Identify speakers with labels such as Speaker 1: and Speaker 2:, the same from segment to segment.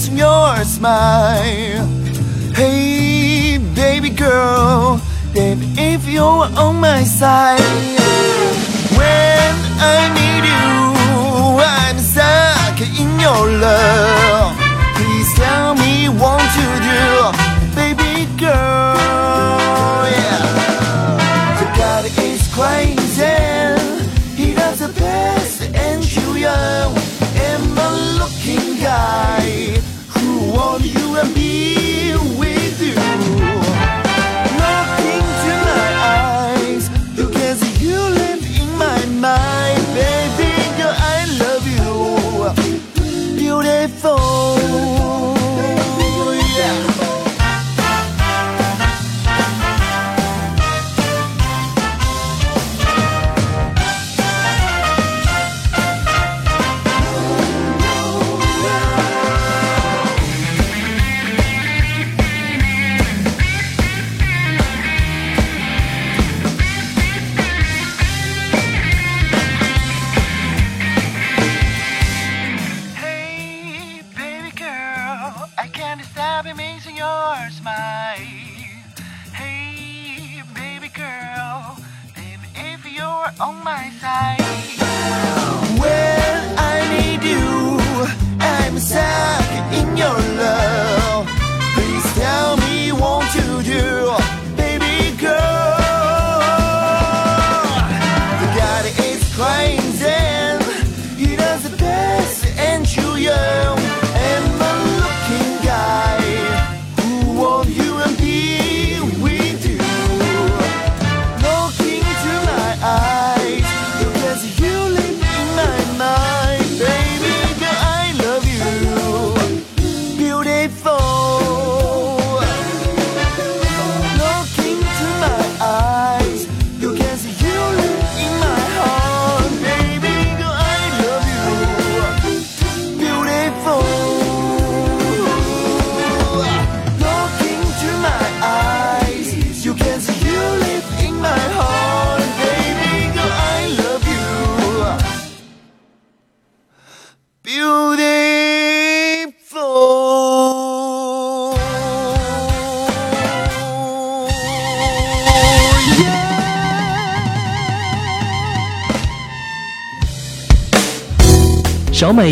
Speaker 1: missing your smile. Hey, baby girl, baby, if you're on my side, when I need you, I'm stuck in your love. be. On my side.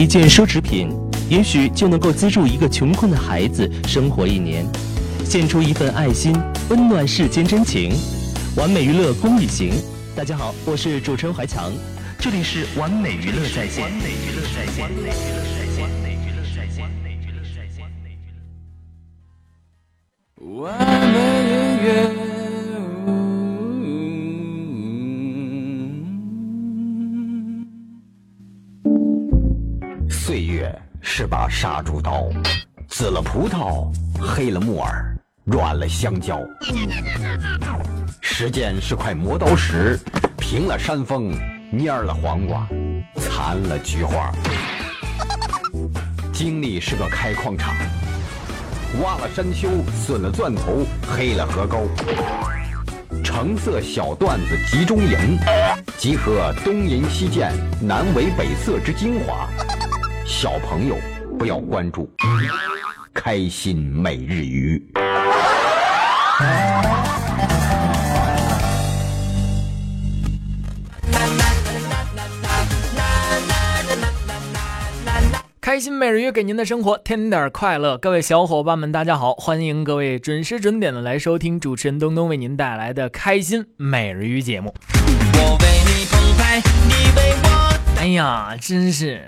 Speaker 2: 件奢侈品，也许就能够资助一个穷困的孩子生活一年，献出一份爱心，温暖世间真情。完美娱乐公益行，大家好，我是主持人怀强，这里是完美娱乐在线。完美娱乐在线。
Speaker 3: 杀猪刀，紫了葡萄，黑了木耳，软了香蕉。时间是块磨刀石，平了山峰，蔫了黄瓜，残了菊花。经历是个开矿场，挖了山丘，损了钻头，黑了河沟。橙色小段子集中营，集合东淫西涧、南纬北色之精华。小朋友不要关注，开心每日鱼。
Speaker 4: 开心每日鱼给您的生活添点快乐，各位小伙伴们，大家好，欢迎各位准时准点的来收听主持人东东为您带来的开心每日鱼节目。
Speaker 5: 我为你澎湃，你为我
Speaker 4: 哎呀，真是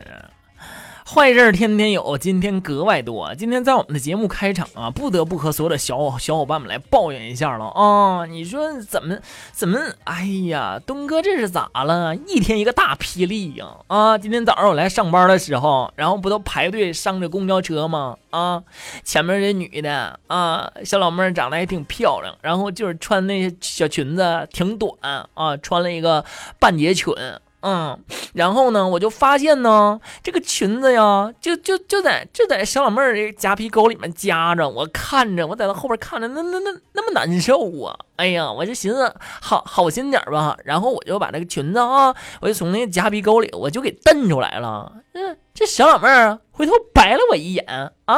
Speaker 4: 坏事儿天天有，今天格外多。今天在我们的节目开场啊，不得不和所有的小小伙伴们来抱怨一下了啊！你说怎么怎么？哎呀，东哥这是咋了？一天一个大霹雳呀！啊，今天早上我来上班的时候，然后不都排队上着公交车吗？啊，前面这女的啊，小老妹儿长得还挺漂亮，然后就是穿那小裙子挺短啊，穿了一个半截裙。嗯，然后呢，我就发现呢，这个裙子呀，就就就在就在小老妹儿这夹皮沟里面夹着，我看着，我在她后边看着，那那那那么难受啊！哎呀，我就寻思好好心点儿吧，然后我就把那个裙子啊，我就从那个夹皮沟里我就给蹬出来了。嗯，这小老妹儿啊，回头白了我一眼啊，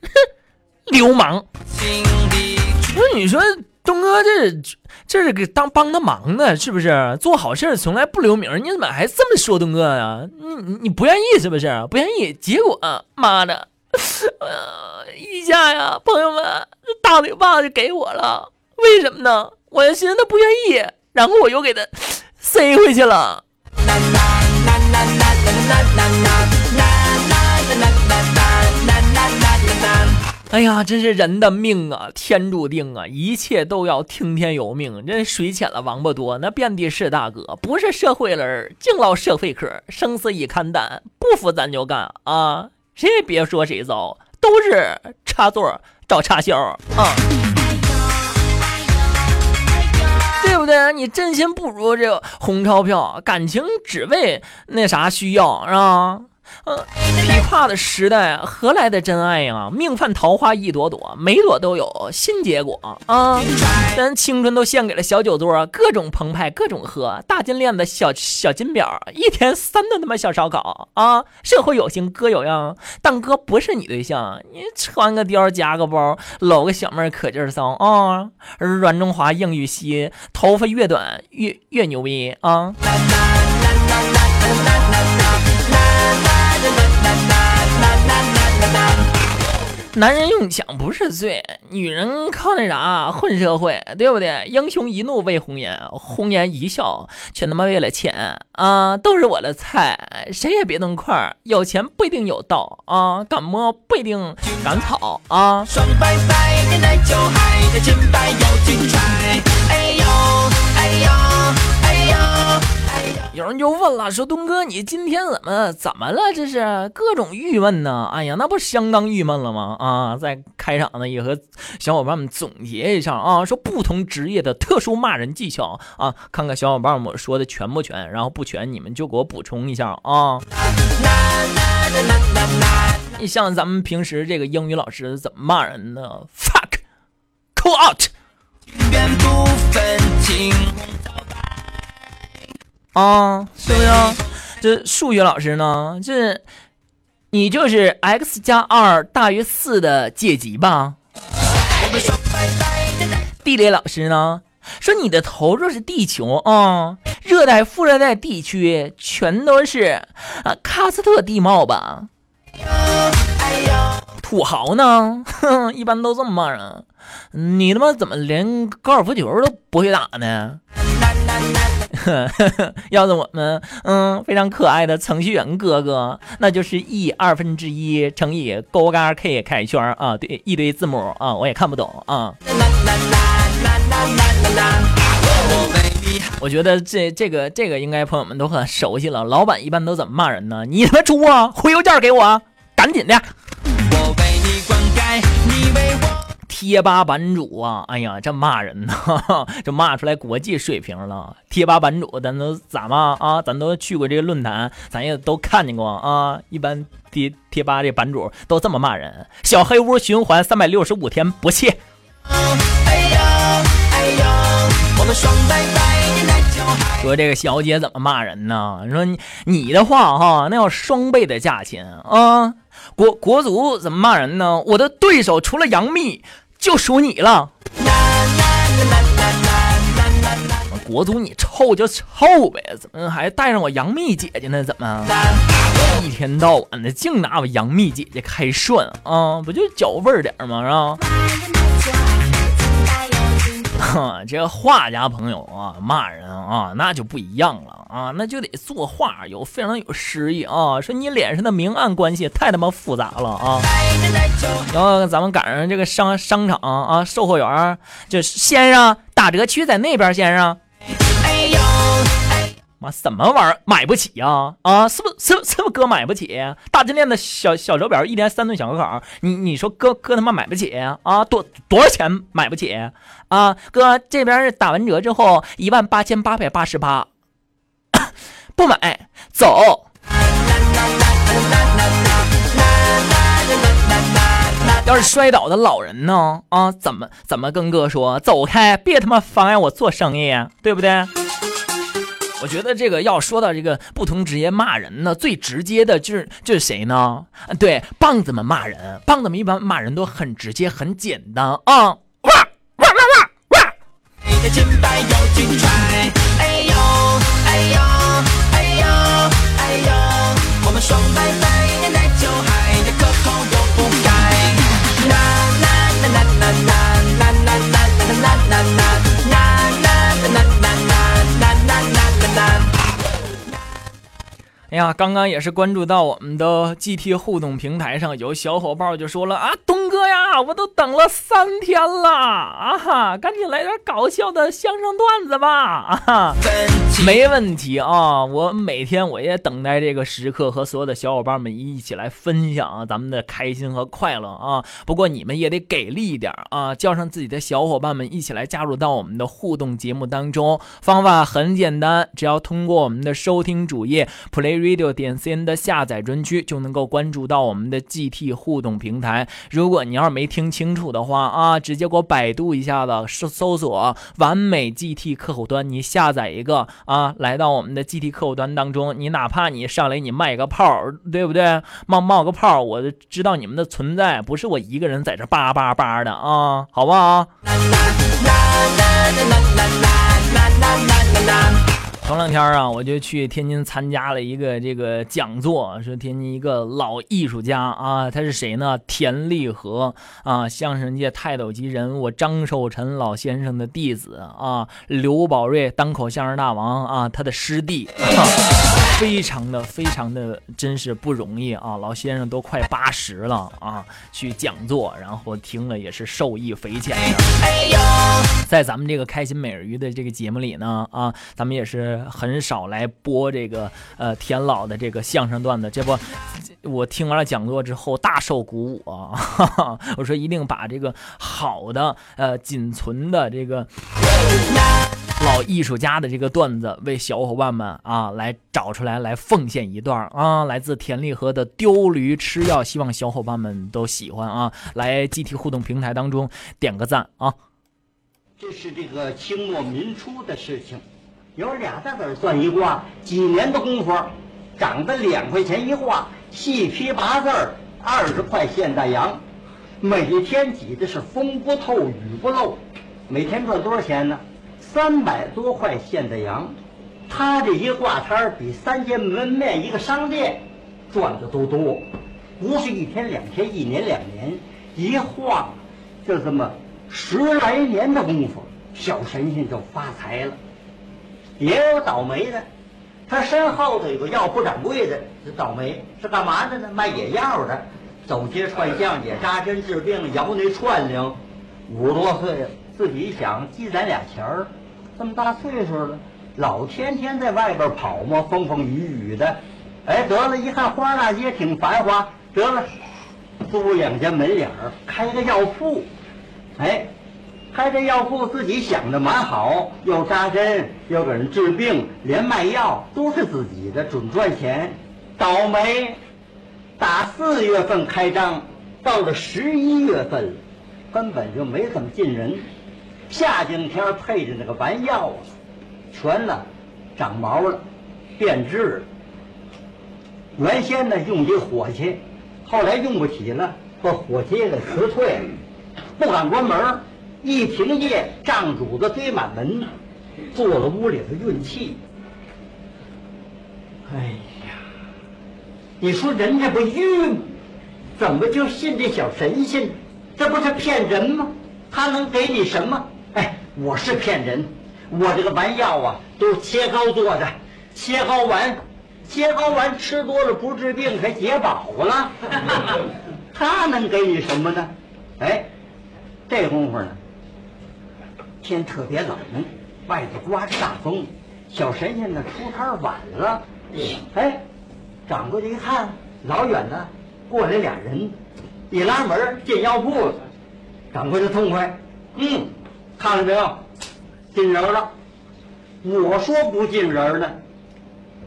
Speaker 4: 哼，流氓！不是你说东哥这这是给当帮他忙的，是不是？做好事从来不留名，你怎么还这么说东哥呀？你你你不愿意是不是？不愿意，结果妈的，呃，一下呀，朋友们，这大嘴巴就给我了，为什么呢？我就寻思他不愿意，然后我又给他塞回去了。哎呀，真是人的命啊，天注定啊，一切都要听天由命。这水浅了王八多，那遍地是大哥，不是社会人，净唠社会嗑，生死一看淡，不服咱就干啊！谁也别说谁糟，都是插座找插销啊！对不对？你真心不如这红钞票，感情只为那啥需要是吧？呃，琵琶的时代，何来的真爱呀？命犯桃花一朵朵，每朵都有新结果啊！咱青春都献给了小酒桌，各种澎湃，各种喝，大金链子，小小金表，一天三顿他妈小烧烤啊！社会有型，哥有样，但哥不是你对象，你穿个貂夹个包，搂个小妹儿可劲儿骚啊！软中华，硬玉溪，头发越短越越牛逼啊！男人用抢不是罪，女人靠那啥混社会，对不对？英雄一怒为红颜，红颜一笑却他妈为了钱啊！都是我的菜，谁也别动筷儿。有钱不一定有道啊，敢摸不一定敢草啊！
Speaker 5: 爽白白的奶酒，海的清白有精彩。哎呦，哎呦，哎呦，哎呦。
Speaker 4: 有人就问了，说东哥，你今天怎么怎么了？这是各种郁闷呢？哎呀，那不相当郁闷了吗？啊，在开场呢也和小伙伴们总结一下啊，说不同职业的特殊骂人技巧啊，看看小伙伴们说的全不全，然后不全你们就给我补充一下啊。你像咱们平时这个英语老师怎么骂人呢？fuck，call out。啊，是不是？这数学老师呢？这你就是 x 加二大于四的解集吧？地理老师呢？说你的头就是地球啊，热带、副热带地区全都是啊喀斯特地貌吧？土豪呢？哼，一般都这么骂人。你他妈怎么连高尔夫球都不会打呢？要是我们嗯非常可爱的程序员哥哥，那就是 e 二分之一乘以勾嘎 k 开圈啊，对一堆字母啊，我也看不懂啊。我觉得这这个这个应该朋友们都很熟悉了。老板一般都怎么骂人呢？你他妈猪啊！回邮件给我，赶紧的。
Speaker 5: 我为你灌溉，你为我。
Speaker 4: 贴吧版主啊，哎呀，这骂人呢，这骂出来国际水平了。贴吧版主，咱都咋骂啊？咱都去过这个论坛，咱也都看见过啊。一般贴贴吧这版主都这么骂人：小黑屋循环三百六十五天不弃。
Speaker 5: 哎呦，哎呦，我们爽白白的奶酒海。
Speaker 4: 说这个小姐怎么骂人呢？说你的话哈，那要双倍的价钱啊！国国足怎么骂人呢？我的对手除了杨幂就属你了。国足你臭就臭呗，怎么还带上我杨幂姐姐呢？怎么一天到晚的净拿我杨幂姐姐开涮啊？不就脚味儿点吗？是吧？哈，这画家朋友啊，骂人啊，那就不一样了啊，那就得作画有非常有诗意啊。说你脸上的明暗关系太他妈复杂了啊。然后咱们赶上这个商商场啊，售货员儿这先生打折区在那边，先生。妈，什么玩意儿买不起呀、啊？是不是是不是不是哥买不起？大金链子小小手表，一连三顿小烧烤，你你说哥哥他妈买不起啊？多多少钱买不起啊？哥这边打完折之后一万八千八百八十八，不买，走。要是摔倒的老人呢？啊，怎么怎么跟哥说？走开，别他妈妨碍我做生意，对不对？我觉得这个要说到这个不同职业骂人呢，最直接的就是就是谁呢？对，棒子们骂人，棒子们一般骂人都很直接，很简单啊。哇哇哇哇！
Speaker 5: 你的金牌有金揣，哎呦哎呦哎呦哎呦，我们双排
Speaker 4: 哎呀，刚刚也是关注到我们的 GT 互动平台上，有小伙伴就说了啊，东哥呀，我都等了三天了啊哈，赶紧来点搞笑的相声段子吧啊哈。没问题啊，我每天我也等待这个时刻，和所有的小伙伴们一起来分享咱们的开心和快乐啊。不过你们也得给力一点啊，叫上自己的小伙伴们一起来加入到我们的互动节目当中。方法很简单，只要通过我们的收听主页 Play Radio 点 cn 的下载专区，就能够关注到我们的 GT 互动平台。如果你要是没听清楚的话啊，直接给我百度一下子，搜搜索“完美 GT 客户端”，你下载一个啊，来到我们的 GT 客户端当中，你哪怕你上来你卖个炮，对不对？冒冒个泡，我就知道你们的存在，不是我一个人在这叭叭叭的啊，好不好？前两天啊，我就去天津参加了一个这个讲座，是天津一个老艺术家啊，他是谁呢？田立和啊，相声界泰斗级人物张寿臣老先生的弟子啊，刘宝瑞单口相声大王啊，他的师弟，啊、非常的非常的真是不容易啊！老先生都快八十了啊，去讲座，然后听了也是受益匪浅的。在咱们这个开心美人鱼的这个节目里呢，啊，咱们也是很少来播这个呃田老的这个相声段子。这不，我听完了讲座之后大受鼓舞啊！哈 哈我说一定把这个好的呃仅存的这个老艺术家的这个段子为小伙伴们啊来找出来，来奉献一段啊，来自田立和的丢驴吃药，希望小伙伴们都喜欢啊！来集体互动平台当中点个赞啊！
Speaker 6: 这是这个清末民初的事情，有俩大子算一卦，几年的功夫，涨得两块钱一画，细批八字，二十块现大洋，每天挤的是风不透雨不漏，每天赚多少钱呢？三百多块现大洋，他这一挂摊儿比三间门面一个商店赚的都多，不是一天两天，一年两年，一晃就这么十来年的功夫，小神仙就发财了。也有倒霉的，他身后头有个药铺掌柜的，倒霉是干嘛的呢？卖野药的，走街串巷也扎针治病，摇那串铃。五十多岁了，自己想积攒俩钱儿，这么大岁数了，老天天在外边跑嘛，风风雨雨的。哎，得了，一看花大街挺繁华，得了，租两家门脸儿，开个药铺。哎，开这药铺自己想的蛮好，又扎针，又给人治病，连卖药都是自己的，准赚钱。倒霉，打四月份开张，到了十一月份，根本就没怎么进人。夏景天配着那个丸药啊，全了长毛了，变质了。原先呢用这火气，后来用不起了，把火气给辞退了。不敢关门，一停业，账主子堆满门，坐了屋里头运气。哎呀，你说人这不晕？怎么就信这小神仙？这不是骗人吗？他能给你什么？我是骗人，我这个丸药啊都是切糕做的，切糕丸，切糕丸吃多了不治病，还解饱了。他能给你什么呢？哎。这功夫呢，天特别冷，外头刮着大风，小神仙呢出摊晚了。哎，掌柜的一看，老远的过来俩人，一拉门进药铺了。掌柜的痛快，嗯，看了没有，进人了。我说不进人呢，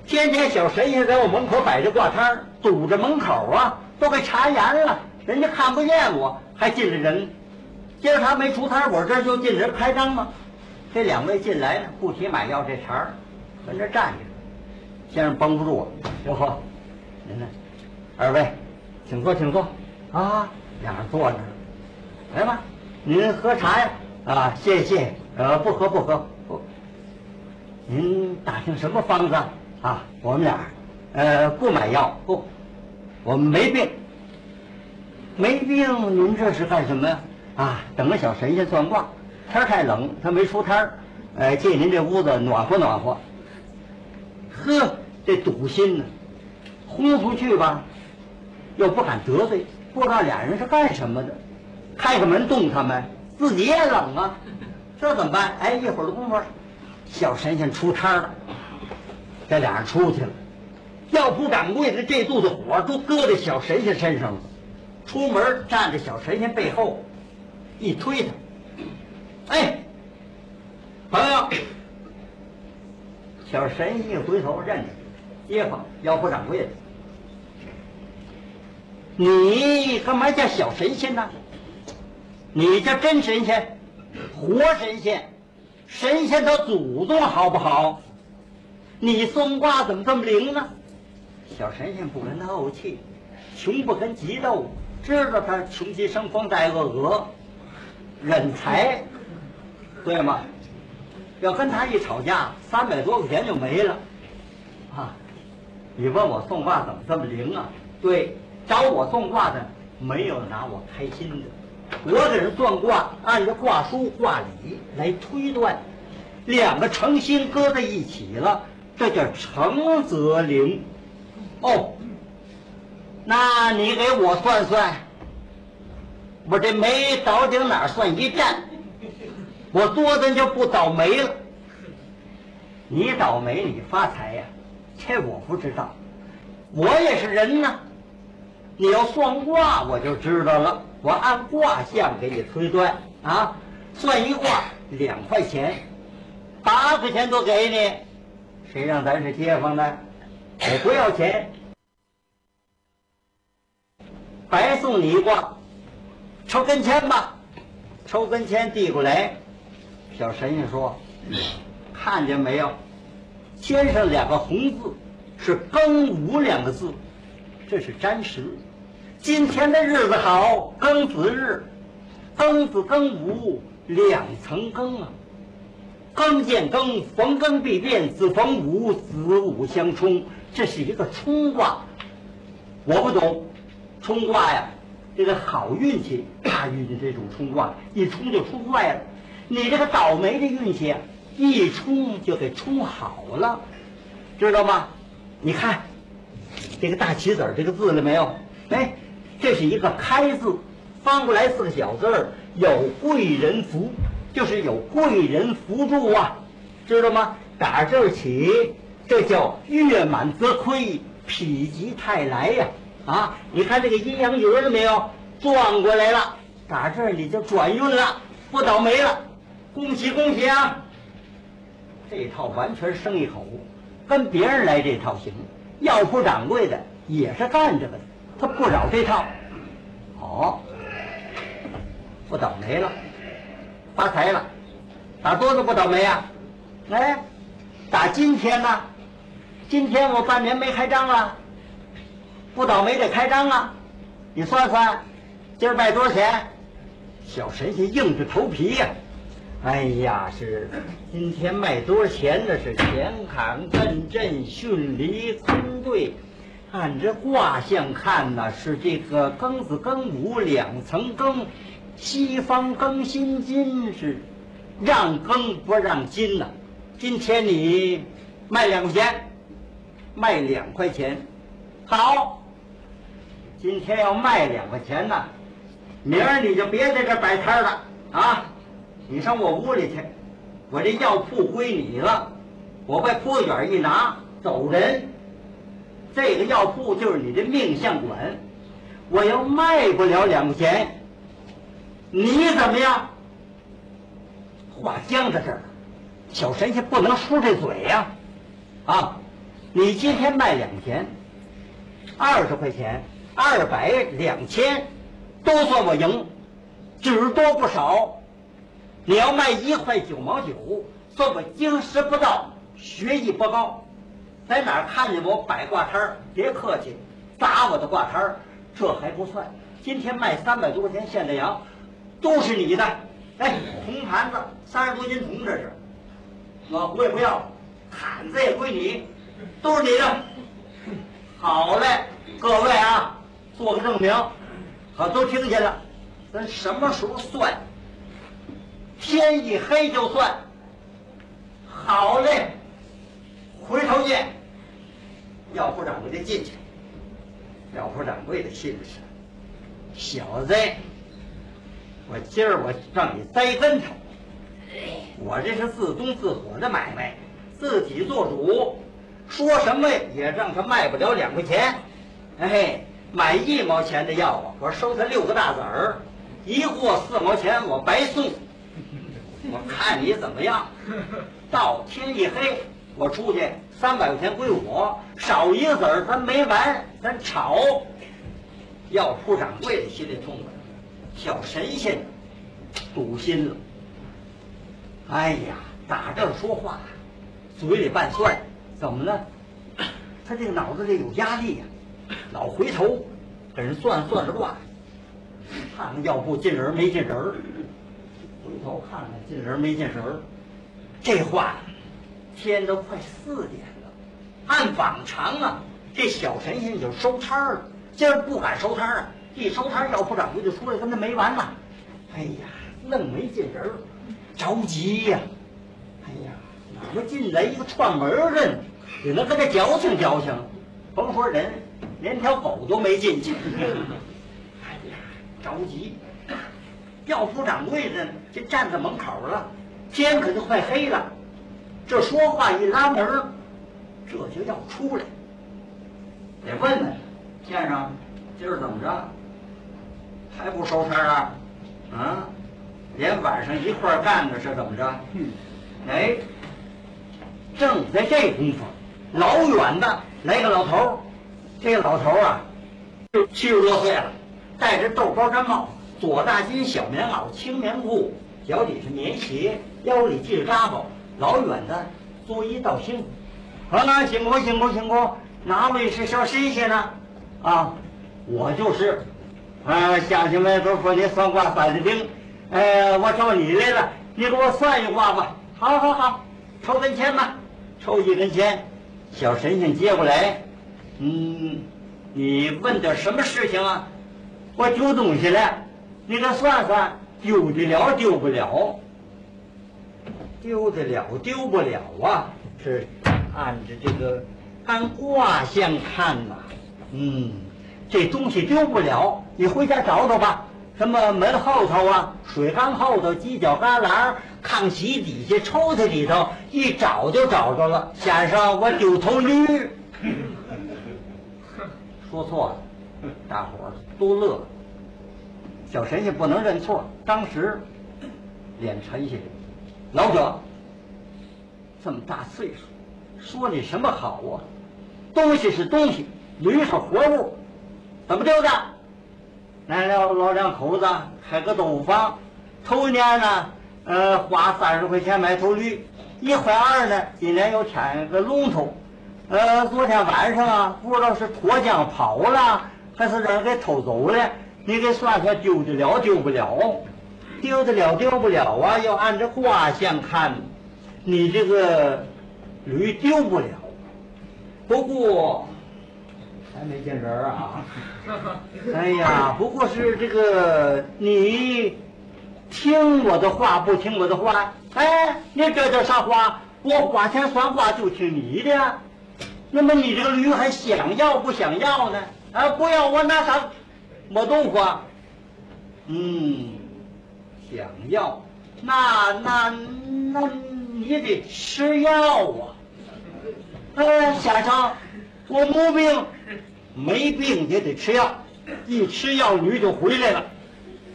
Speaker 6: 天天小神仙在我门口摆着挂摊儿，堵着门口啊，都给查严了，人家看不见我，还进了人。今儿他没出摊儿，我这就进人开张吗？这两位进来了，不提买药这茬儿，跟这站着。先生绷不住我，刘和，您呢？二位，请坐，请坐。啊，两人坐着。来吧，您喝茶呀？啊，谢谢。呃，不喝不喝不。您打听什么方子啊？我们俩，呃，不买药，不，我们没病。没病，您这是干什么呀？啊，等个小神仙算卦。天太冷，他没出摊儿，呃，借您这屋子暖和暖和。呵，这堵心呢，轰出去吧，又不敢得罪，不知道俩人是干什么的。开个门冻他们，自己也冷啊，这怎么办？哎，一会儿的功夫，小神仙出摊了，这俩人出去了。药铺掌柜的这肚子火都搁在小神仙身上了，出门站在小神仙背后，一推他，哎，朋友，小神仙一回头认识街坊药铺掌柜的，你干嘛叫小神仙呢？你这真神仙，活神仙，神仙他祖宗好不好？你算卦怎么这么灵呢？小神仙不跟他怄气，穷不跟急斗，知道他穷极生风带恶鹅，忍财，对吗？要跟他一吵架，三百多块钱就没了，啊！你问我算卦怎么这么灵啊？对，找我算卦的没有拿我开心的。我给人算卦，按照卦书卦理来推断，两个诚心搁在一起了，这叫诚则灵。哦，那你给我算算，我这煤倒顶哪算一站？我多的就不倒霉了。你倒霉，你发财呀？这我不知道，我也是人呐。你要算卦，我就知道了。我按卦象给你推断啊，算一卦两块钱，八块钱都给你，谁让咱是街坊呢？我不要钱，白送你一卦，抽根签吧，抽根签递过来。小神仙说：“看见没有？签上两个红字，是‘庚午’两个字，这是占时。今天的日子好，庚子日，庚子庚午两层庚啊。庚见庚，逢庚必变，子逢午，子午相冲，这是一个冲卦。我不懂，冲卦呀，这个好运气、大运气这种冲卦，一冲就冲坏了。你这个倒霉的运气，一冲就给冲好了，知道吗？你看这个大棋子儿这个字了没有？哎，这是一个开字，翻过来四个小字儿，有贵人扶，就是有贵人扶助啊，知道吗？打这儿起，这叫月满则亏，否极泰来呀！啊，你看这个阴阳鱼了没有？转过来了，打这儿你就转运了，不倒霉了。恭喜恭喜啊！这套完全生意口，跟别人来这套行。药铺掌柜的也是干这个的，他不扰这套。哦，不倒霉了，发财了，打多少不倒霉啊？哎，打今天呢？今天我半年没开张了，不倒霉得开张啊！你算算，今儿卖多少钱？小神仙硬着头皮呀、哎呀，是今天卖多少钱呢？是前坎艮震巽离坤兑，按这卦象看呢，是这个庚子庚午两层庚，西方庚辛金是让庚不让金呢、今天你卖两块钱，卖两块钱，好，今天要卖两块钱呢，明儿你就别在这摆摊了啊！你上我屋里去，我这药铺归你了，我把铺卷一拿走人。这个药铺就是你的命相馆，我要卖不了两钱，你怎么样？话僵在这儿，小神仙不能输这嘴呀、啊！你今天卖两钱，二十块钱、二百、两千，都算我赢，只多不少。你要卖一块九毛九，算我经师不到，学艺不高。在哪儿看见我摆挂摊儿，别客气，砸我的挂摊儿，这还不算。今天卖三百多块钱现宰羊，都是你的。哎，铜盘子三十多斤铜，这是。老胡也不要，毯子也归你，都是你的。好嘞，各位啊，做个证明，好都听见了。咱什么时候算？天一黑就算。好嘞，回头见。药铺掌柜的进去，药铺掌柜的心思，小子，我今儿我让你栽跟头。我这是自宗自火的买卖，自己做主，说什么也让他卖不了两块钱。哎，买一毛钱的药啊，我收他六个大子儿，一货四毛钱我白送。我看你怎么样？到天一黑，我出去三百块钱归我，少一个子儿咱没完，咱吵。药铺掌柜的心里痛快，小神仙堵心了。哎呀，打这儿说话，嘴里拌蒜，怎么了？他这个脑子里有压力呀、老回头给人算算着卦，看看药铺进人没进人儿，回头看看进人没进人儿。这话，天都快四点了，按往常啊，这小神仙就收摊儿了，今儿不敢收摊儿啊，一收摊儿药铺掌柜就出来跟他没完了。哎呀，愣没进人儿，着急呀、哎呀，哪么进来一个串门儿的？也能跟他矫情矫情，甭说人，连条狗都没进去。哎呀，着急！药铺掌柜的这站在门口了，天可就快黑了。这说话一拉门儿，这就要出来。得问问先生，今儿怎么着？还不收摊儿啊？啊？连晚上一块儿干的是怎么着？哎，正在这功夫，老远的来个老头儿，这个老头儿啊，就七十多岁了，戴着豆包毡帽，左大襟小棉袄青棉裤，脚底是棉鞋，腰里系着扎包，老远的作揖道辛苦。啊，那辛苦辛苦辛苦，哪位是小神仙呢？啊，我就是。啊，乡亲们都说你算卦算的灵，呃，我找你来了，你给我算一卦吧。好好好，抽根签吧，抽一根签。小神仙接过来，嗯，你问点什么事情啊？我丢东西了，你给算算，丢得了丢不了？丢得了丢不了啊？是按着这个按卦象看呐、嗯。这东西丢不了，你回家找找吧。什么门后头啊，水缸后头，犄角旮旯，炕席底下，抽屉里头，一找就找着了。先生，我丢头驴。说错了，大伙儿都乐了。小神仙不能认错，当时脸沉下来。老者，这么大岁数，说你什么好啊？东西是东西，驴是活物。怎么丢的？俺老老两口子开个豆腐坊，头年呢，呃，花三十块钱买头驴，一块二呢，今年又添个龙头，呃，昨天晚上啊，不知道是脱缰跑了，还是让人给偷走了，你给算算丢得了丢不了？丢得了丢不了啊？要按照卦象看，你这个驴丢不了，不过。还没见人啊！哎呀，不过是这个你听我的话不听我的话？哎，你这叫啥话？我花钱算卦就听你的，那么你这个驴还想要不想要呢？啊，不要我拿啥没动话？嗯，想要，那那那你得吃药啊！哎，先生，我没病。没病也得吃药，一吃药驴就回来了。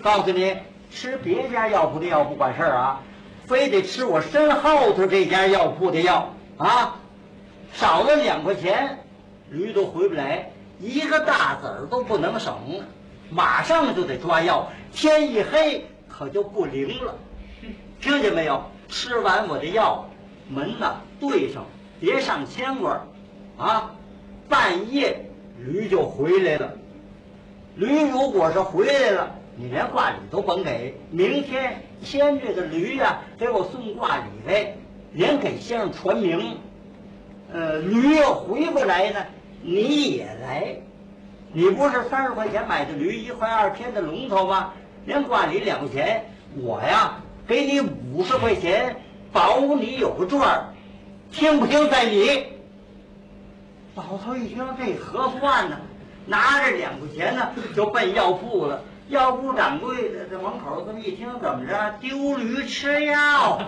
Speaker 6: 告诉你，吃别家药铺的药不管事儿啊，非得吃我身后头这家药铺的药啊。少了两块钱，驴都回不来，一个大子儿都不能省，马上就得抓药，天一黑可就不灵了。听见没有？吃完我的药，门呐对上，别上牵挂儿啊！半夜驴就回来了。驴如果是回来了，你连挂礼都甭给。明天牵这个驴呀、给我送挂礼来，连给先生传名。呃，驴要回不来呢，你也来。你不是三十块钱买的驴，一块二添的龙头吗？连挂你两块钱，我呀给你五十块钱，保你有个赚儿，听不听在你。老头一听这合算呢，拿着两块钱呢就奔药铺了。药铺掌柜的在门口这么一听，怎么着？丢驴吃药？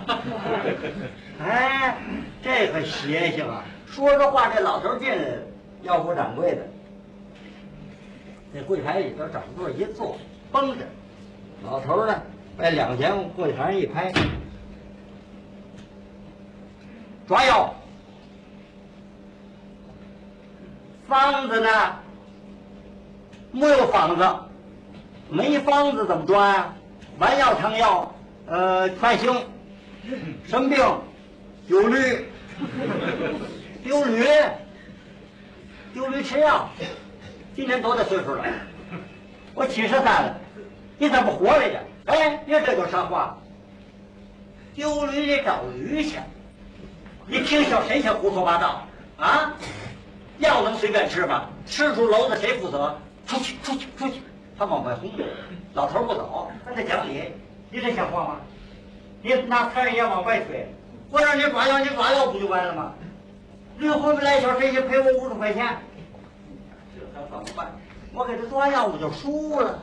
Speaker 6: 哎，这可邪性啊！说着话，这老头进来了，药铺掌柜的，那柜台里边找座一坐，绷着。老头呢，把两块钱柜台上一拍，抓药。方子呢？没有方子，没方子怎么抓呀、丸药、汤药，呃，快星，什么病？丢驴，丢驴，丢驴吃药。今年多大岁数了？我七十三了，你怎么活来着？哎，你这叫啥话？丢驴得找驴去，你听小神仙胡说八道啊！药能随便吃吗？吃出篓子谁负责？出去，出去，出去！他往外轰，老头不走，跟他讲理，你这像话吗？你拿财也往外推，我让你抓药，你抓药不就完了吗？驴回不来，小神仙赔我五十块钱，怎么办？我给他抓药，我就输了。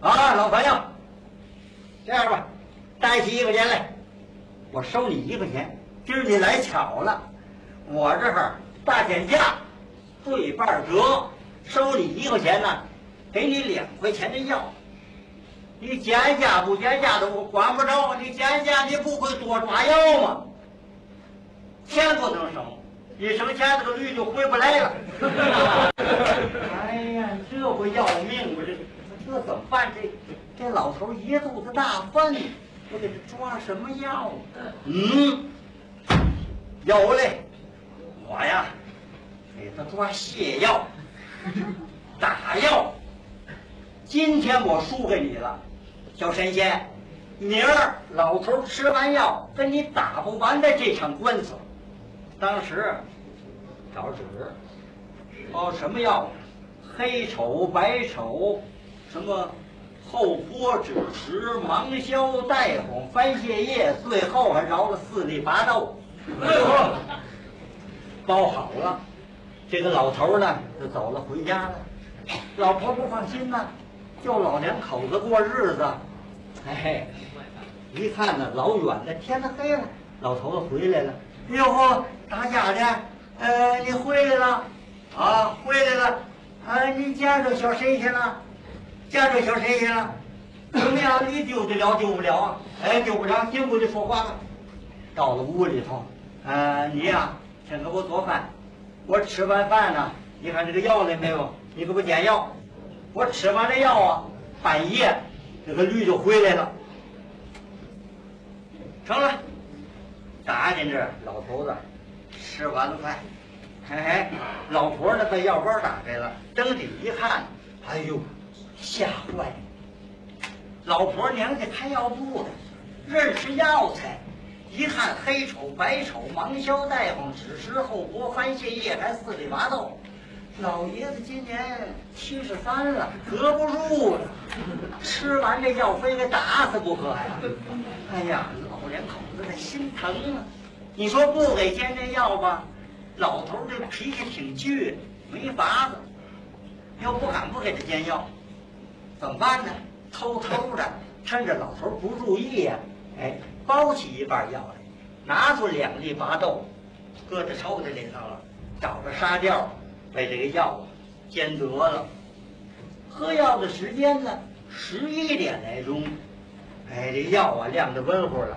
Speaker 6: 啊，老朋友，这样吧，带起一块钱来，我收你一块钱。今儿你来巧了。我这儿大减价，对半折，收你一块钱呢，给你两块钱的药。你减价不减价的我管不着，你减价你不会多抓药吗？钱不能省，一省钱这个驴就回不来了。哎呀，这不要命我？这这怎么办？这这老头一肚子大粪，我给他抓什么药？嗯，有嘞。我呀，给他抓泻药、打药。今天我输给你了，小神仙，明儿老头吃完药跟你打不完的这场官司。当时找纸，包，什么药？黑丑、白丑，什么厚坡枳实、芒硝、带红、番泻叶，最后还饶了四粒拔豆。哎呦！包好了，这个老头呢就走了，回家了。老婆不放心呐，就老两口子过日子。哎，一看呢老远的，天都黑了，老头子回来了。哎呦呵，大家的，呃，你回来了，啊，回来了，啊，你见着小神仙了，见着小神仙了，怎么样？你丢得了丢不了啊？哎，丢不了，进屋里说话吧。到了屋里头，呃，你呀、先给我做饭，我吃完饭呢，你看这个药来没有？你给我点药。我吃完了药啊，半夜这个驴就回来了。成了，打进这，老头子吃完了饭，嘿嘿，老婆呢把药包打开了，睁起一看，哎呦，吓坏了。老婆娘家开药铺的，认识药材。一看黑丑、白丑、芒硝、带黄、枳实、后脖、番泻叶，还四里麻豆。老爷子今年七十三了，隔不住了，吃完这药非给打死不可呀！哎呀，两口子的心疼啊！你说不给煎这药吧，老头这脾气挺倔，没法子，又不敢不给他煎药，怎么办呢？偷偷的，趁着老头不注意呀、哎，包起一半药来，拿出两粒拔豆，搁在抽屉里头了，找着沙吊，把这个药啊煎得了。喝药的时间呢，十一点来钟，哎，这药啊晾得温乎了。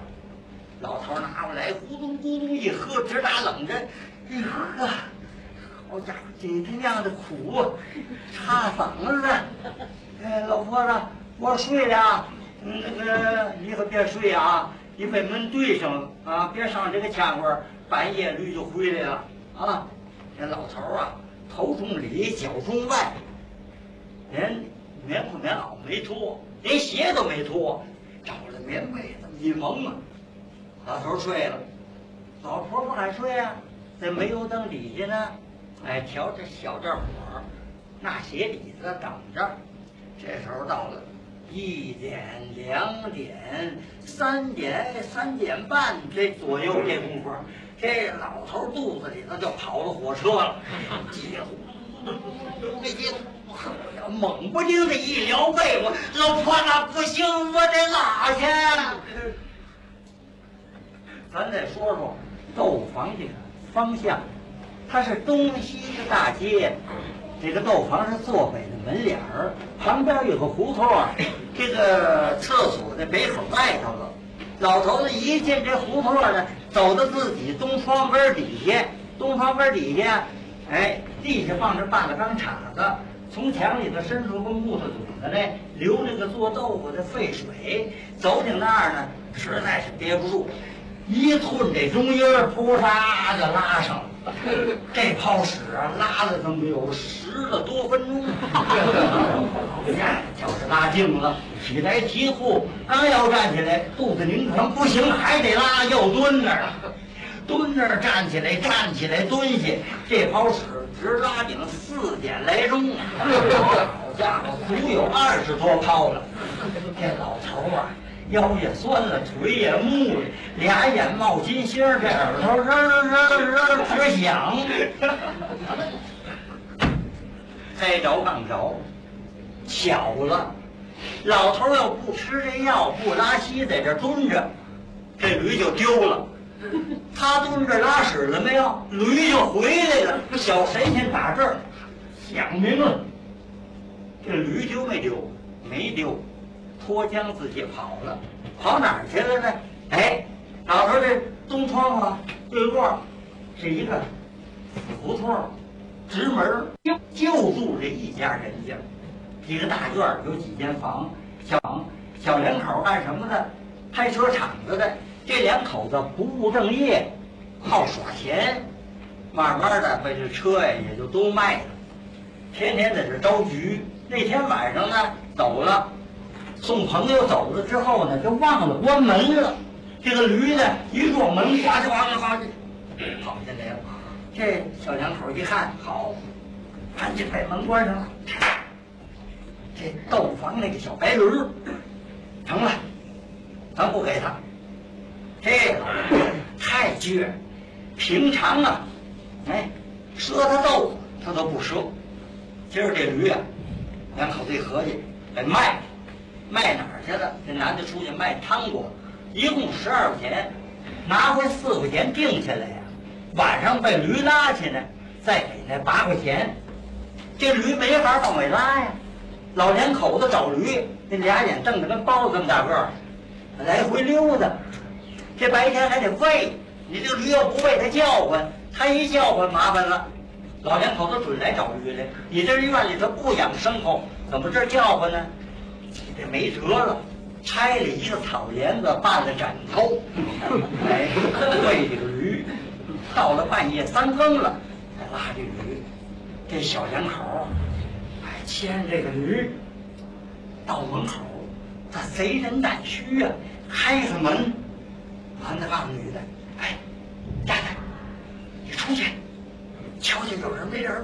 Speaker 6: 老头拿过来，咕咚咕咚一喝，直打冷震。哎呵，好家伙，这他娘的苦啊，插嗓子。哎，老婆子，我睡了。嗯那个你可别睡啊，你把门对上啊，别上这个前窝，半夜驴就回来了啊。这老头啊，头中里，脚中外，连棉裤棉袄没脱，连鞋都没脱，找了棉被子一蒙啊。老头睡了，老婆不敢睡啊，在煤油灯底下呢，哎，瞧这小这火，那鞋底子等着。这时候到了一点、两点、三点、三点半这左右这功夫，这老头肚子里头就跑了火车了，急呼噜噜这急猛不丁的一撩被窝，老婆子不行，我得拉去。咱再说说豆房这个方向，它是东西的大街，这个豆房是坐北的门脸儿，旁边有个胡同儿，这个厕所在北口外头了。老头子一进这胡同呢，走到自己东窗根底下，东窗根底下，哎，地下放着半个钢叉子，从墙里头伸出个木头嘴子来，流那个做豆腐的废水，走ถึ那儿呢，实在是憋不住。一吞这中音儿，扑嚓就拉上了。这泡屎啊，拉了怎么有十个多分钟？呀，就是拉净了，起来提裤，刚要站起来，肚子拧疼，不行，还得拉，又蹲那儿了。蹲那儿站起来，站起来蹲下，这泡屎直拉顶四点来钟。好家伙，足有二十多泡了。这老头儿啊。腰也酸了，腿也木了，俩眼冒金星，这耳朵日日日直响。该着刚着，巧了，老头要不吃这药，不拉稀，在这蹲着，这驴就丢了。他蹲这拉屎了没有？驴就回来了。小神仙打这儿想明了，这驴丢没丢？没丢。脱缰自己跑了，跑哪儿去了呢？哎，老头这东窗啊，对过是一个胡同，直门就就住这一家人家，一个大院儿有几间房，小房小两口干什么的？开车厂子的。这两口子不务正业，好耍钱，慢慢的把这车呀也就都卖了，天天在这招局。那天晚上呢，走了。送朋友走了之后呢，就忘了关门了。这个驴呢，一撞门，呱唧呱唧呱唧跑进来了。这小两口一看，好，赶紧把门关上了。这豆房那个小白驴，成了，咱不给他。这个太倔，平常啊，哎，赊他豆腐他都不赊。今儿这驴啊，两口子一合计，得卖。卖哪儿去了？这男的出去卖汤锅，一共十二块钱，拿回四块钱定下来呀。晚上被驴拉去呢，再给那八块钱。这驴没法往外拉呀。老两口子找驴，那俩眼瞪得跟包子这么大个儿，来回溜达。这白天还得喂，你这驴要不喂它叫唤，它一叫唤麻烦了。老两口子准来找驴来。你这院里头不养牲口，怎么这叫唤呢？这没辙了，拆了一个草帘子办了枕头，哎，喂这个驴，到了半夜三更了，才拉这驴。这小两口，哎，牵这个驴到门口，他贼人胆虚啊，开开门，男的告诉女的，哎，丫头，你出去，瞧瞧有人没人。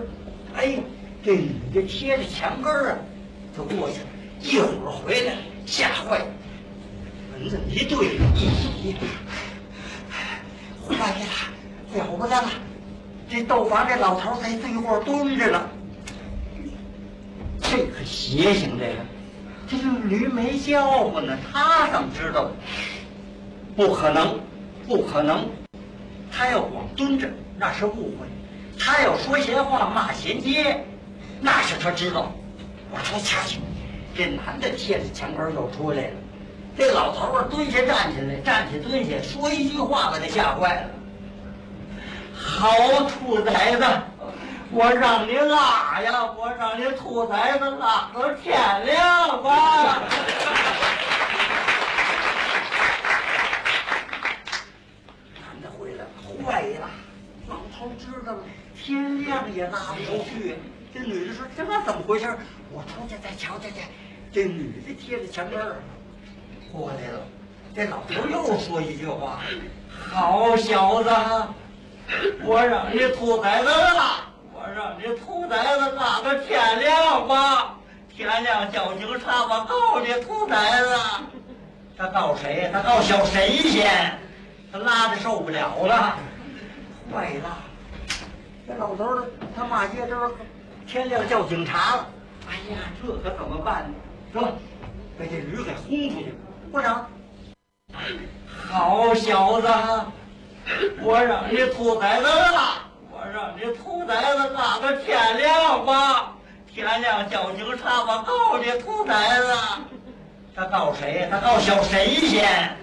Speaker 6: 哎，这女的贴着墙根儿啊，就过去了。一会儿回来，吓坏了。门子一对，一，回来了，了不得了！这豆房这老头在对过蹲着呢。这可邪性，这个，这个驴没叫唤呢，他怎么知道？不可能，不可能！他要光蹲着，那是误会；他要说闲话、骂闲街，那是他知道。我出去瞧瞧。这男的贴着墙根又出来了，这老头儿蹲下站起来，站起蹲下，说一句话把他吓坏了。好兔崽子，我让你拉呀，我让你兔崽子拉到天亮吧。男的回来了，坏了，老头知道了，天亮也拉不出去。这女的说：“这怎么回事？我出去再瞧瞧去。”这女的贴着墙根儿过来了。这老头又说一句话：“好小子，我让你兔崽子拉，我让你兔崽子拉到天亮吧。天亮叫警察，我告你兔崽子。他告谁？他告小神仙。他拉的受不了了，坏了。这老头儿他骂街这儿，天亮叫警察了。哎呀，这可怎么办呢？说，把这驴给轰出去。为啥？好小子，我让你兔崽子拉，我让你兔崽子拉到天亮吧。天亮叫警察，我告你兔崽子。他告谁？他告小神仙。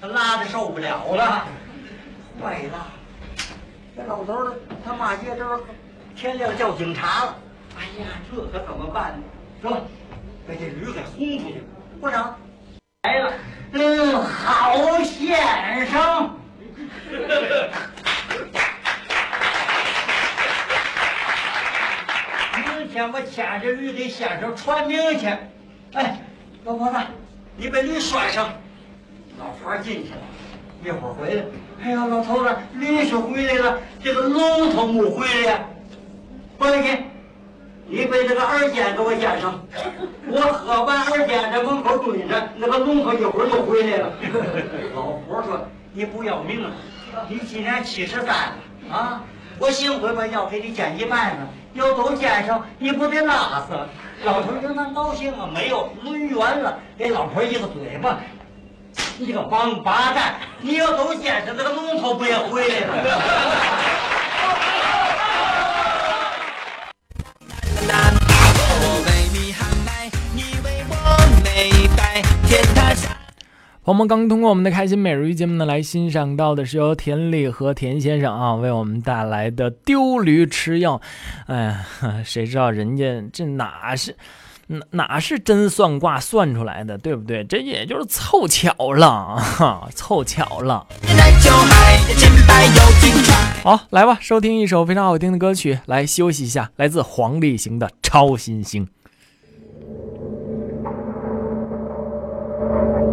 Speaker 6: 他拉的受不了了，坏了。这老头儿他骂街这，天亮叫警察了。哎呀，这可怎么办呢？说，把这驴给轰出去。为啥？来了，嗯，好先生。明天我牵着驴给先生传名去。哎，老婆子，你把驴拴上。老婆进去了，一会儿回来。哎呀，老头子，驴是回来了，这个龙头没回来呀。过来给，你把这个二尖给我捡上。我喝完二尖在门口蹲着，那个龙头一会儿就回来了。老婆说：“你不要命了？你今年七十三了啊！我幸亏把药给你捡一半了，要都捡上，你不得拉死？”老头就那高兴啊，没有抡圆了，给老婆一个嘴巴。你个王八蛋！你要都捡上，那个龙头不也回来了？
Speaker 5: 天塌下。
Speaker 7: 朋友们刚通过我们的开心每日鱼节目呢，来欣赏到的是由田丽和田先生啊为我们带来的丢驴吃药。哎呀，谁知道人家这哪是哪哪是真算卦算出来的，对不对？这也就是凑巧了，哈，凑巧了。好，来吧，收听一首非常好听的歌曲，来休息一下，来自黄立行的《超新星》。
Speaker 4: Thank you.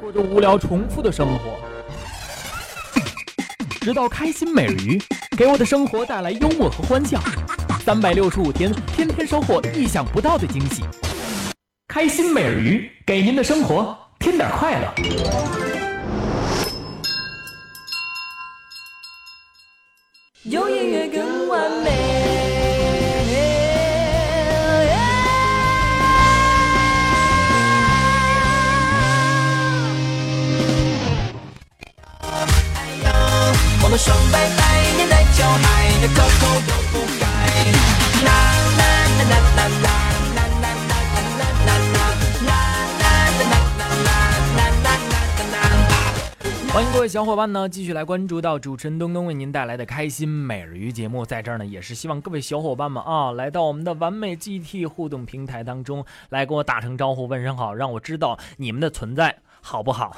Speaker 4: 过着无聊重复的生活，直到开心美人鱼给我的生活带来幽默和欢笑，三百六十五天，天天收获意想不到的惊喜。开心美人鱼给您的生活添点快乐。小伙伴呢，继续来关注到主持人东东为您带来的开心每日鱼节目。在这儿呢，也是希望各位小伙伴们啊，来到我们的完美 GT 互动平台当中，来跟我打声招呼，问声好，让我知道你们的存在，好不好？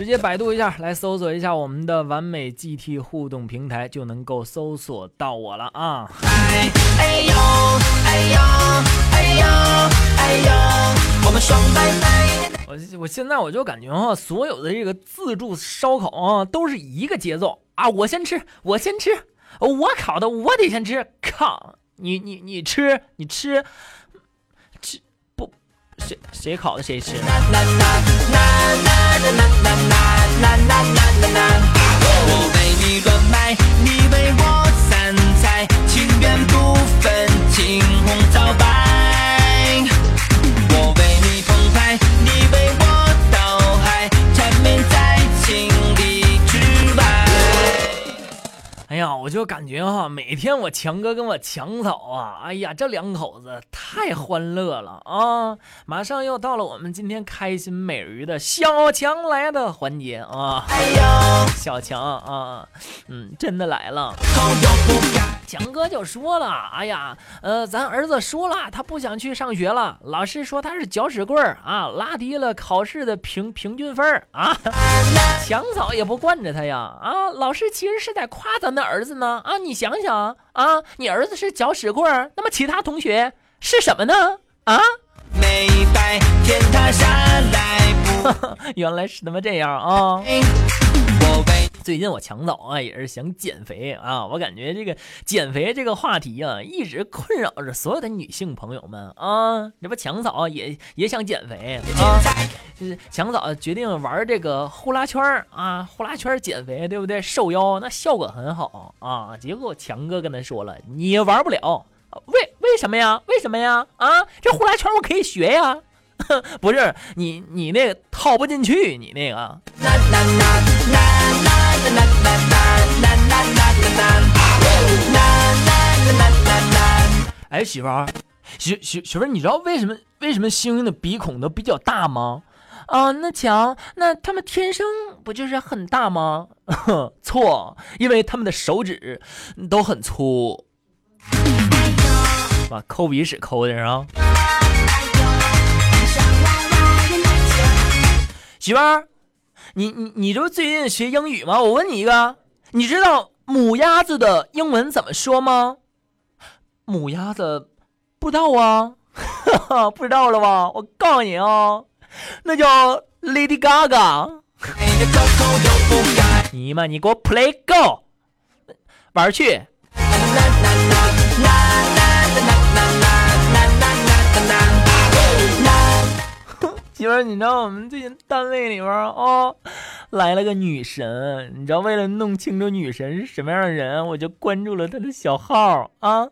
Speaker 4: 直接百度一下，来搜索一下我们的完美 GT 互动平台，就能够搜索到我了啊！
Speaker 5: 哎哎呦哎呦哎呦哎呦，我们双拜拜。
Speaker 4: 我我现在我就感觉啊，所有的这个自助烧烤啊，都是一个节奏啊！我先吃，我先吃，我烤的我得先吃。靠，你你你吃，你吃，谁谁烤的谁吃。
Speaker 5: 我为你乱买，你为我散财，情愿不分青红皂白。我为你澎湃，你为
Speaker 4: 哎呀，我就感觉哈、每天我强哥跟我强嫂啊，哎呀，这两口子太欢乐了啊！马上又到了我们今天开心美人鱼的小强来的环节啊！
Speaker 5: 哎呀，
Speaker 4: 小强啊，嗯，真的来了。强哥就说了，哎呀，呃，咱儿子说了，他不想去上学了。老师说他是搅屎棍儿啊，拉低了考试的平平均分儿啊。强嫂也不惯着他呀，啊，老师其实是在夸咱的儿子呢啊，你想想啊，你儿子是搅屎棍儿，那么其他同学是什么呢？啊，
Speaker 5: 美白天塌下来不
Speaker 4: 原来是他妈这样啊。最近我强嫂啊也是想减肥啊，我感觉这个减肥这个话题啊，一直困扰着所有的女性朋友们啊。这不强嫂也也想减肥啊，就是强嫂决定玩这个呼啦圈儿啊，呼啦圈减肥，对不对？瘦腰那效果很好啊。结果强哥跟他说了，你玩不了，为为什么呀？为什么呀？啊，这呼啦圈我可以学呀。不是你，你那个套不进去，你那个。哎，媳妇儿，媳媳媳妇儿，你知道为什么为什么猩猩的鼻孔都比较大吗？啊，那强，那他们天生不就是很大吗？错，因为他们的手指都很粗。把，抠鼻屎抠的啊！媳妇儿，你你你这不最近学英语吗？我问你一个，你知道母鸭子的英文怎么说吗？母鸭子不知道啊，不知道了吧？我告诉你啊，那叫 Lady Gaga。你妈，你给我 play go，玩儿去。媳妇儿，你知道我们最近单位里边儿啊、来了个女神，你知道为了弄清楚女神是什么样的人，我就关注了她的小号啊。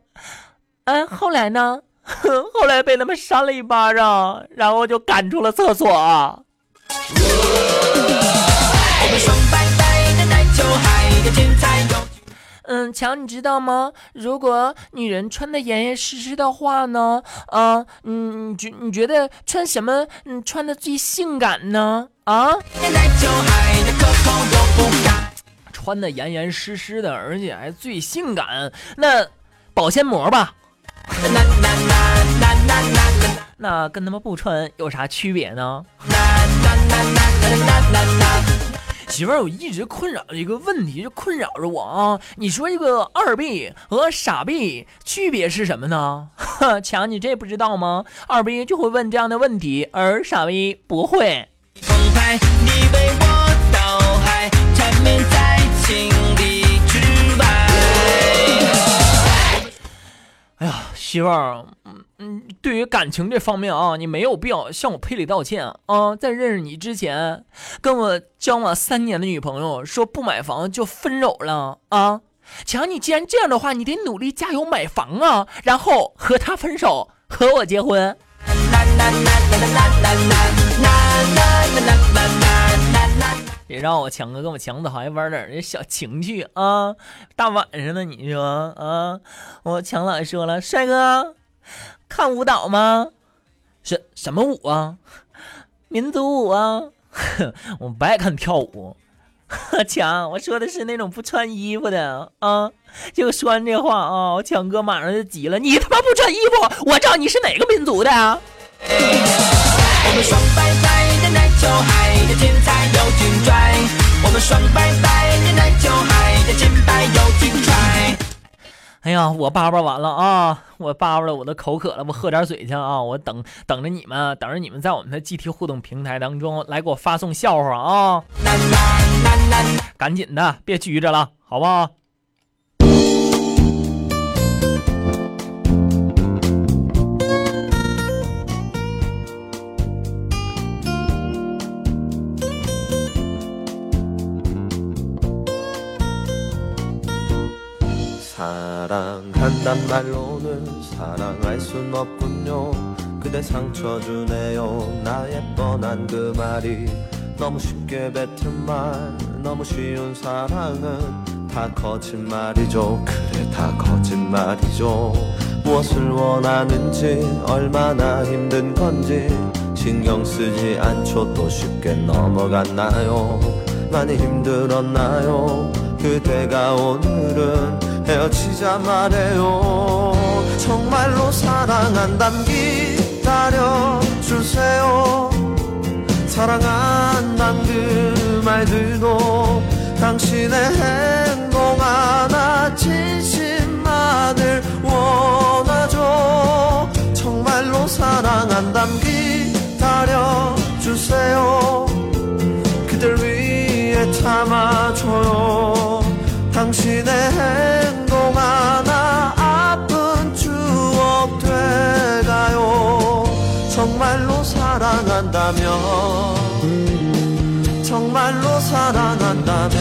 Speaker 4: 嗯，后来呢？后来被他们扇了一巴掌，然后就赶出了厕所。
Speaker 5: 我们双拜拜，年代就嗨，有钱财有。
Speaker 4: 嗯，强，你知道吗？如果女人穿的严严实实的话呢，啊，嗯，你觉你觉得穿什么嗯穿的最性感呢？啊，穿的严严实实的，而且还最性感，那保鲜膜吧，那跟他们不穿有啥区别呢？媳妇儿，我一直困扰的一个问题，就困扰着我啊。你说这个二 B 和傻逼区别是什么呢？强，你这不知道吗？二 B 就会问这样的问题，而傻逼不会。
Speaker 5: 澎湃，你为我倒海，缠绵在情里之外。
Speaker 4: 哎呀，媳妇儿，嗯嗯，对于感情这方面啊，你没有必要向我赔礼道歉啊。在认识你之前，跟我交往三年的女朋友说不买房就分手了啊。强，你既然这样的话，你得努力加油买房啊，然后和他分手，和我结婚。别让我强哥跟我强子好像玩点儿这小情趣啊！大晚上的，你说啊？我强子说了，帅哥，看舞蹈吗？什什么舞啊？民族舞啊！我不爱看跳舞。强，我说的是那种不穿衣服的啊！就说完这话啊，我强哥马上就急了，你他妈不穿衣服，我知道你是哪个民族的啊！
Speaker 5: 我们双拜拜的奶酒海的精彩又精拽，我们双拜拜的奶酒海的精彩又精彩。
Speaker 4: 哎呀，我叭叭完了啊！我叭叭了，我都口渴了，我喝点水去啊！我等等着你们，等着你们在我们的 GT 互动平台当中来给我发送笑话啊！赶紧的，别拘着了，好不好？
Speaker 8: 사랑한단 말로는 사랑할 순 없군요. 그대 상처 주네요. 나의 뻔한 그 말이 너무 쉽게 뱉은 말 너무 쉬운 사랑은 다 거짓말이죠. 그래 다 거짓말이죠. 무엇을 원하는지 얼마나 힘든 건지 신경 쓰지 않죠. 또 쉽게 넘어갔나요? 많이 힘들었나요? 그대가 오늘은 헤어지자 말해요. 정말로 사랑한담 기다려주세요. 사랑한단 그 말들도 당신의 행동 하나 진심만을 원하죠. 정말로 사랑한담 기다려주세요. 그댈 위해 참아줘요. 당신의 사랑한다면 정말로 사랑한다면.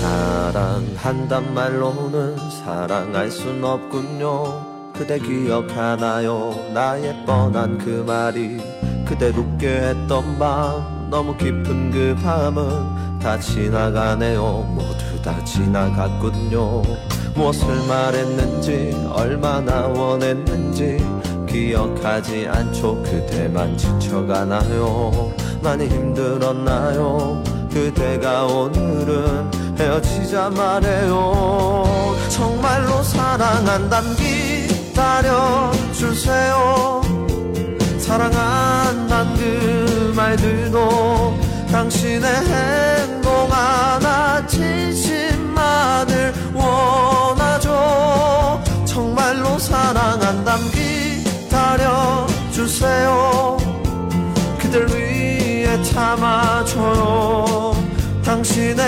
Speaker 8: 사랑한단 말로는 사랑할 순 없군요. 그대 기억하나요? 나의 뻔한 그 말이 그대 웃게 했던 밤 너무 깊은 그 밤은 다 지나가네요. 모두 다 지나갔군요. 무엇을 말했는지 얼마나 원했는지 기억하지 않죠. 그대만 지쳐가나요? 많이 힘들었나요? 그대가 오늘은 헤어지자 말해요. 정말로 사랑한담 기다려 주세요. 사랑한단 그 말들도 당신의 행동 하나 진심만을 원하죠. 정말로 사랑한담 기다려주세요. 그댈 위해 참아줘요. 당신의